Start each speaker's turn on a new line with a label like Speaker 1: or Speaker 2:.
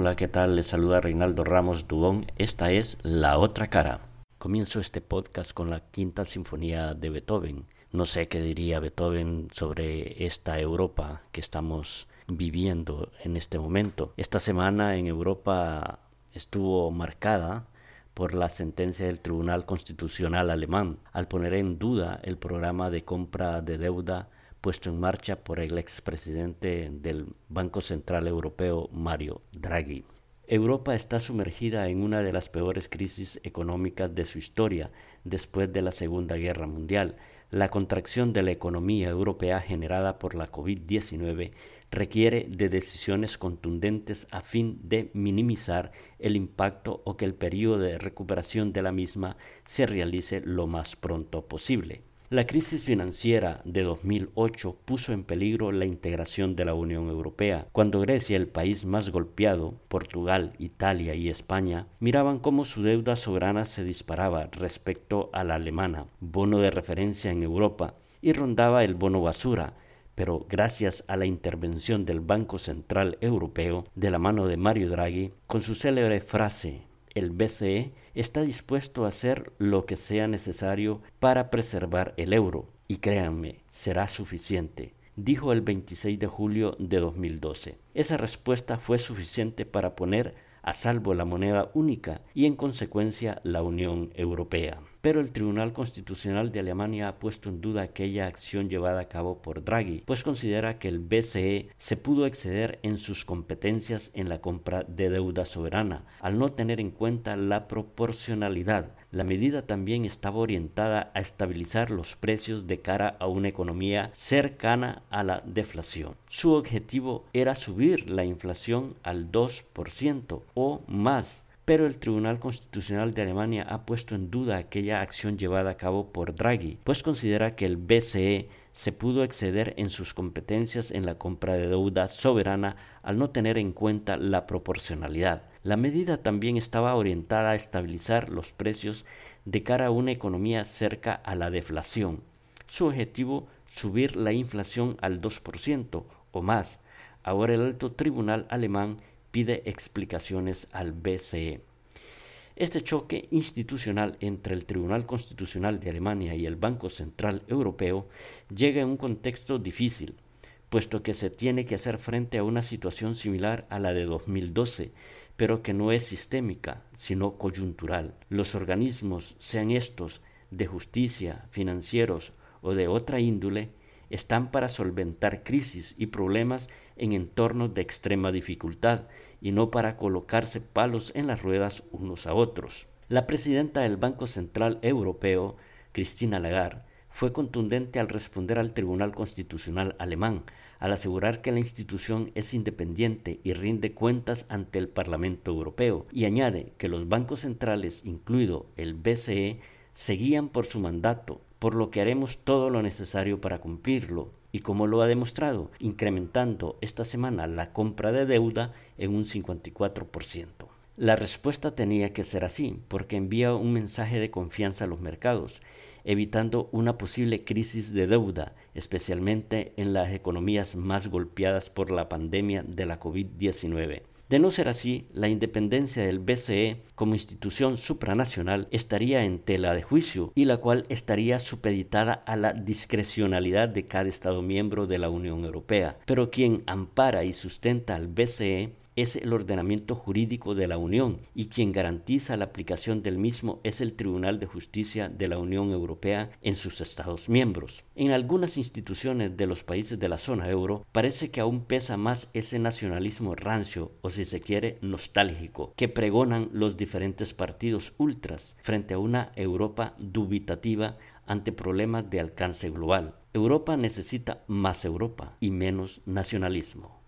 Speaker 1: Hola, ¿qué tal? Les saluda Reinaldo Ramos Dubón. Esta es La Otra Cara. Comienzo este podcast con la Quinta Sinfonía de Beethoven. No sé qué diría Beethoven sobre esta Europa que estamos viviendo en este momento. Esta semana en Europa estuvo marcada por la sentencia del Tribunal Constitucional alemán al poner en duda el programa de compra de deuda puesto en marcha por el expresidente del Banco Central Europeo, Mario Draghi. Europa está sumergida en una de las peores crisis económicas de su historia después de la Segunda Guerra Mundial. La contracción de la economía europea generada por la COVID-19 requiere de decisiones contundentes a fin de minimizar el impacto o que el periodo de recuperación de la misma se realice lo más pronto posible. La crisis financiera de 2008 puso en peligro la integración de la Unión Europea, cuando Grecia, el país más golpeado, Portugal, Italia y España, miraban cómo su deuda soberana se disparaba respecto a la alemana, bono de referencia en Europa, y rondaba el bono basura, pero gracias a la intervención del Banco Central Europeo de la mano de Mario Draghi, con su célebre frase el BCE está dispuesto a hacer lo que sea necesario para preservar el euro. Y créanme, será suficiente, dijo el 26 de julio de 2012. Esa respuesta fue suficiente para poner a salvo la moneda única y en consecuencia la Unión Europea pero el Tribunal Constitucional de Alemania ha puesto en duda aquella acción llevada a cabo por Draghi, pues considera que el BCE se pudo exceder en sus competencias en la compra de deuda soberana, al no tener en cuenta la proporcionalidad. La medida también estaba orientada a estabilizar los precios de cara a una economía cercana a la deflación. Su objetivo era subir la inflación al 2% o más pero el Tribunal Constitucional de Alemania ha puesto en duda aquella acción llevada a cabo por Draghi, pues considera que el BCE se pudo exceder en sus competencias en la compra de deuda soberana al no tener en cuenta la proporcionalidad. La medida también estaba orientada a estabilizar los precios de cara a una economía cerca a la deflación. Su objetivo, subir la inflación al 2% o más. Ahora el alto tribunal alemán pide explicaciones al BCE. Este choque institucional entre el Tribunal Constitucional de Alemania y el Banco Central Europeo llega en un contexto difícil, puesto que se tiene que hacer frente a una situación similar a la de 2012, pero que no es sistémica, sino coyuntural. Los organismos, sean estos de justicia, financieros o de otra índole, están para solventar crisis y problemas en entornos de extrema dificultad y no para colocarse palos en las ruedas unos a otros. La presidenta del Banco Central Europeo, Cristina Lagarde, fue contundente al responder al Tribunal Constitucional alemán, al asegurar que la institución es independiente y rinde cuentas ante el Parlamento Europeo, y añade que los bancos centrales, incluido el BCE, seguían por su mandato, por lo que haremos todo lo necesario para cumplirlo, ¿Y cómo lo ha demostrado? Incrementando esta semana la compra de deuda en un 54%. La respuesta tenía que ser así, porque envía un mensaje de confianza a los mercados, evitando una posible crisis de deuda, especialmente en las economías más golpeadas por la pandemia de la COVID-19. De no ser así, la independencia del BCE como institución supranacional estaría en tela de juicio y la cual estaría supeditada a la discrecionalidad de cada Estado miembro de la Unión Europea. Pero quien ampara y sustenta al BCE es el ordenamiento jurídico de la Unión y quien garantiza la aplicación del mismo es el Tribunal de Justicia de la Unión Europea en sus Estados miembros. En algunas instituciones de los países de la zona euro parece que aún pesa más ese nacionalismo rancio o si se quiere nostálgico que pregonan los diferentes partidos ultras frente a una Europa dubitativa ante problemas de alcance global. Europa necesita más Europa y menos nacionalismo.